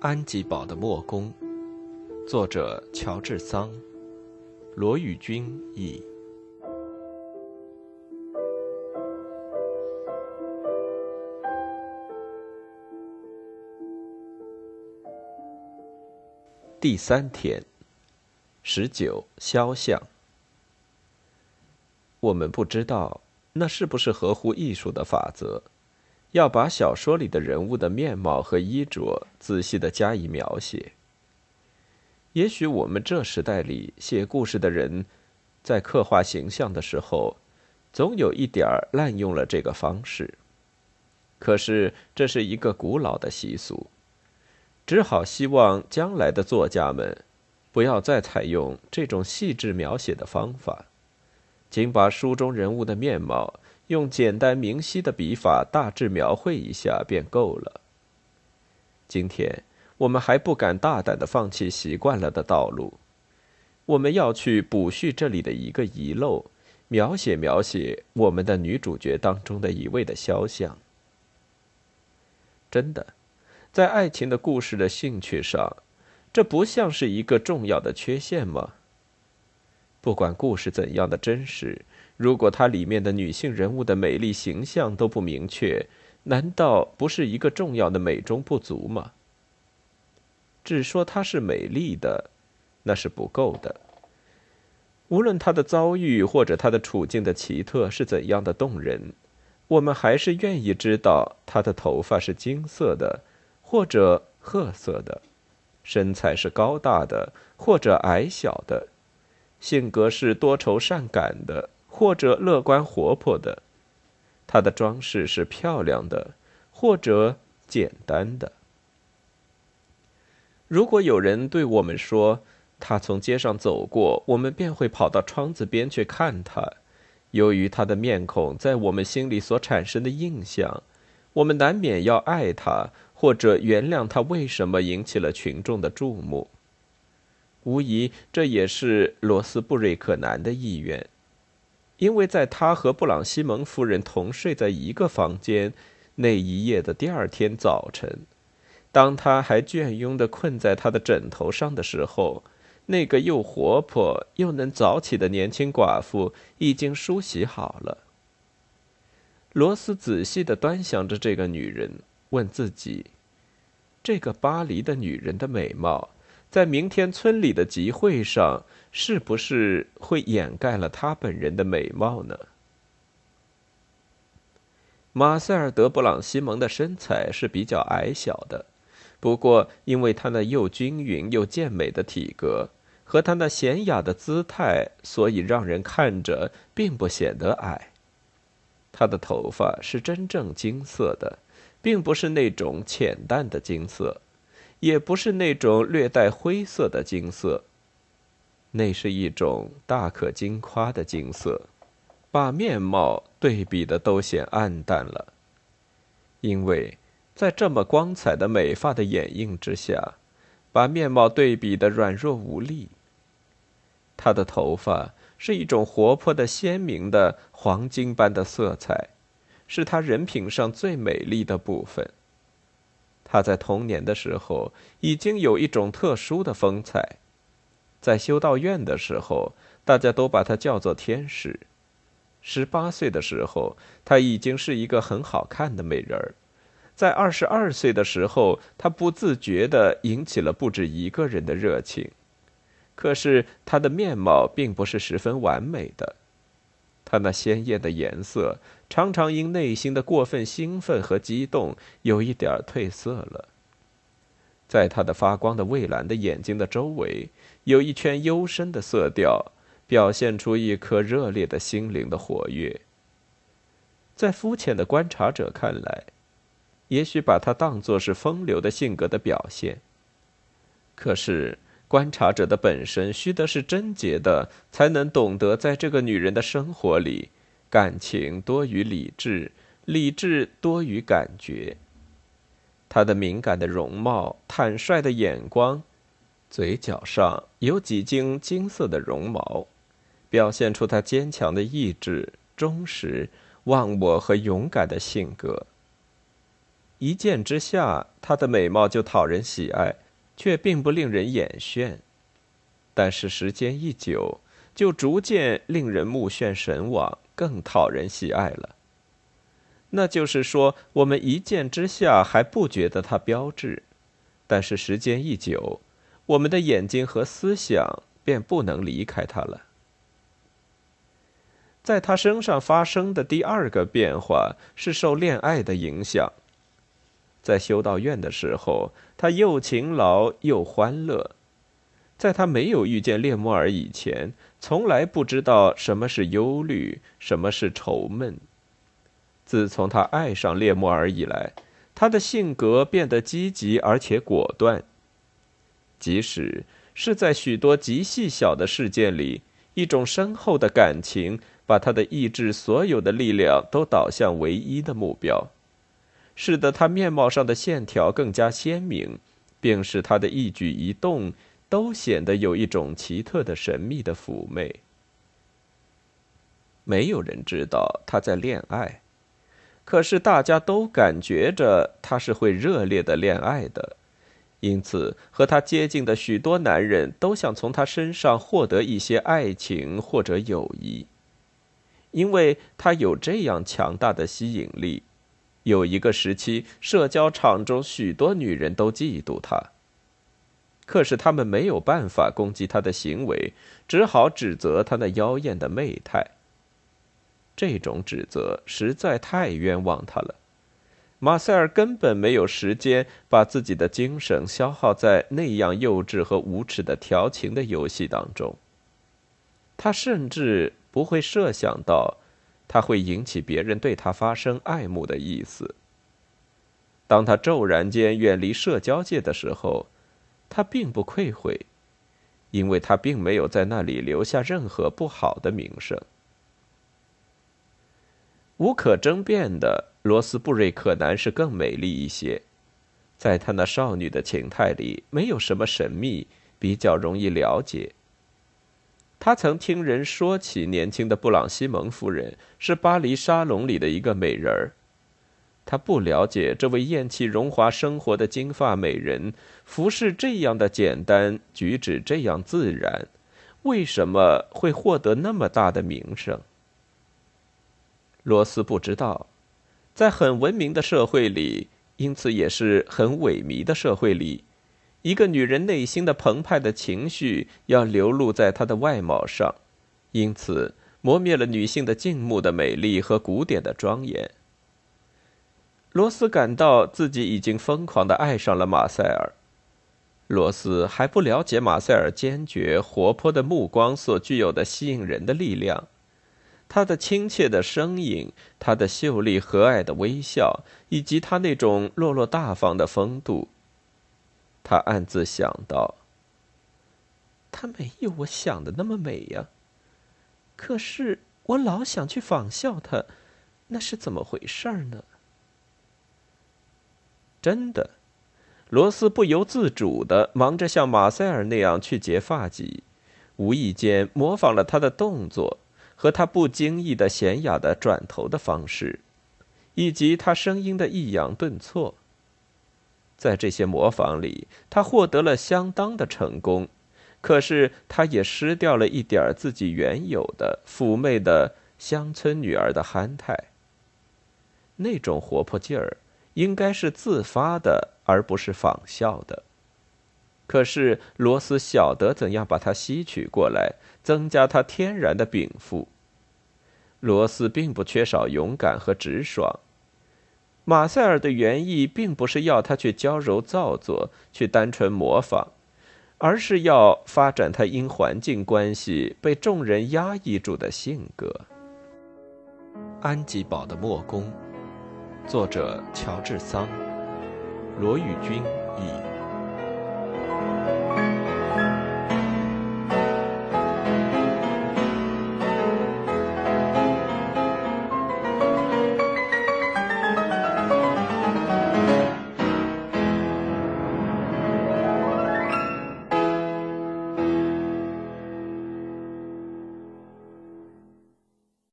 安吉堡的墨工，作者乔治桑，罗宇君译。第三天，十九肖像。我们不知道那是不是合乎艺术的法则。要把小说里的人物的面貌和衣着仔细的加以描写。也许我们这时代里写故事的人，在刻画形象的时候，总有一点儿滥用了这个方式。可是这是一个古老的习俗，只好希望将来的作家们，不要再采用这种细致描写的方法，仅把书中人物的面貌。用简单明晰的笔法大致描绘一下便够了。今天我们还不敢大胆的放弃习惯了的道路，我们要去补叙这里的一个遗漏，描写描写我们的女主角当中的一位的肖像。真的，在爱情的故事的兴趣上，这不像是一个重要的缺陷吗？不管故事怎样的真实。如果它里面的女性人物的美丽形象都不明确，难道不是一个重要的美中不足吗？只说她是美丽的，那是不够的。无论她的遭遇或者她的处境的奇特是怎样的动人，我们还是愿意知道她的头发是金色的，或者褐色的，身材是高大的或者矮小的，性格是多愁善感的。或者乐观活泼的，她的装饰是漂亮的，或者简单的。如果有人对我们说，他从街上走过，我们便会跑到窗子边去看他。由于他的面孔在我们心里所产生的印象，我们难免要爱他，或者原谅他为什么引起了群众的注目。无疑，这也是罗斯布瑞克南的意愿。因为在他和布朗西蒙夫人同睡在一个房间那一夜的第二天早晨，当他还倦慵的困在他的枕头上的时候，那个又活泼又能早起的年轻寡妇已经梳洗好了。罗斯仔细的端详着这个女人，问自己：这个巴黎的女人的美貌，在明天村里的集会上。是不是会掩盖了他本人的美貌呢？马塞尔·德·布朗西蒙的身材是比较矮小的，不过因为他那又均匀又健美的体格和他那娴雅的姿态，所以让人看着并不显得矮。他的头发是真正金色的，并不是那种浅淡的金色，也不是那种略带灰色的金色。那是一种大可惊夸的金色，把面貌对比的都显暗淡了。因为在这么光彩的美发的掩映之下，把面貌对比的软弱无力。他的头发是一种活泼的、鲜明的黄金般的色彩，是他人品上最美丽的部分。他在童年的时候已经有一种特殊的风采。在修道院的时候，大家都把她叫做天使。十八岁的时候，她已经是一个很好看的美人儿。在二十二岁的时候，她不自觉地引起了不止一个人的热情。可是她的面貌并不是十分完美的，他那鲜艳的颜色常常因内心的过分兴奋和激动，有一点褪色了。在他的发光的蔚蓝的眼睛的周围，有一圈幽深的色调，表现出一颗热烈的心灵的活跃。在肤浅的观察者看来，也许把它当作是风流的性格的表现。可是，观察者的本身须得是贞洁的，才能懂得在这个女人的生活里，感情多于理智，理智多于感觉。她的敏感的容貌、坦率的眼光，嘴角上有几茎金色的绒毛，表现出她坚强的意志、忠实、忘我和勇敢的性格。一见之下，她的美貌就讨人喜爱，却并不令人眼眩。但是时间一久，就逐渐令人目眩神往，更讨人喜爱了。那就是说，我们一见之下还不觉得它标致，但是时间一久，我们的眼睛和思想便不能离开它了。在他身上发生的第二个变化是受恋爱的影响。在修道院的时候，他又勤劳又欢乐。在他没有遇见列莫尔以前，从来不知道什么是忧虑，什么是愁闷。自从他爱上列莫尔以来，他的性格变得积极而且果断。即使是在许多极细小的事件里，一种深厚的感情。把他的意志所有的力量都导向唯一的目标，使得他面貌上的线条更加鲜明，并使他的一举一动都显得有一种奇特的神秘的妩媚。没有人知道他在恋爱，可是大家都感觉着他是会热烈的恋爱的，因此和他接近的许多男人都想从他身上获得一些爱情或者友谊。因为他有这样强大的吸引力，有一个时期，社交场中许多女人都嫉妒他。可是他们没有办法攻击他的行为，只好指责他那妖艳的媚态。这种指责实在太冤枉他了。马塞尔根本没有时间把自己的精神消耗在那样幼稚和无耻的调情的游戏当中。他甚至。不会设想到，他会引起别人对他发生爱慕的意思。当他骤然间远离社交界的时候，他并不愧悔，因为他并没有在那里留下任何不好的名声。无可争辩的，罗斯布瑞克男是更美丽一些，在他那少女的情态里，没有什么神秘，比较容易了解。他曾听人说起年轻的布朗西蒙夫人是巴黎沙龙里的一个美人儿。他不了解这位厌弃荣华生活的金发美人，服饰这样的简单，举止这样自然，为什么会获得那么大的名声？罗斯不知道，在很文明的社会里，因此也是很萎靡的社会里。一个女人内心的澎湃的情绪要流露在她的外貌上，因此磨灭了女性的静穆的美丽和古典的庄严。罗斯感到自己已经疯狂的爱上了马塞尔。罗斯还不了解马塞尔坚决活泼的目光所具有的吸引人的力量，他的亲切的声音，他的秀丽和蔼的微笑，以及他那种落落大方的风度。他暗自想到：“她没有我想的那么美呀。可是我老想去仿效她，那是怎么回事呢？”真的，罗斯不由自主的忙着像马塞尔那样去结发髻，无意间模仿了他的动作和他不经意的娴雅的转头的方式，以及他声音的抑扬顿挫。在这些模仿里，他获得了相当的成功，可是他也失掉了一点自己原有的妩媚的乡村女儿的憨态。那种活泼劲儿应该是自发的，而不是仿效的。可是罗斯晓得怎样把它吸取过来，增加他天然的禀赋。罗斯并不缺少勇敢和直爽。马塞尔的原意并不是要他去娇柔造作，去单纯模仿，而是要发展他因环境关系被众人压抑住的性格。安吉堡的墨宫，作者乔治桑，罗宇君译。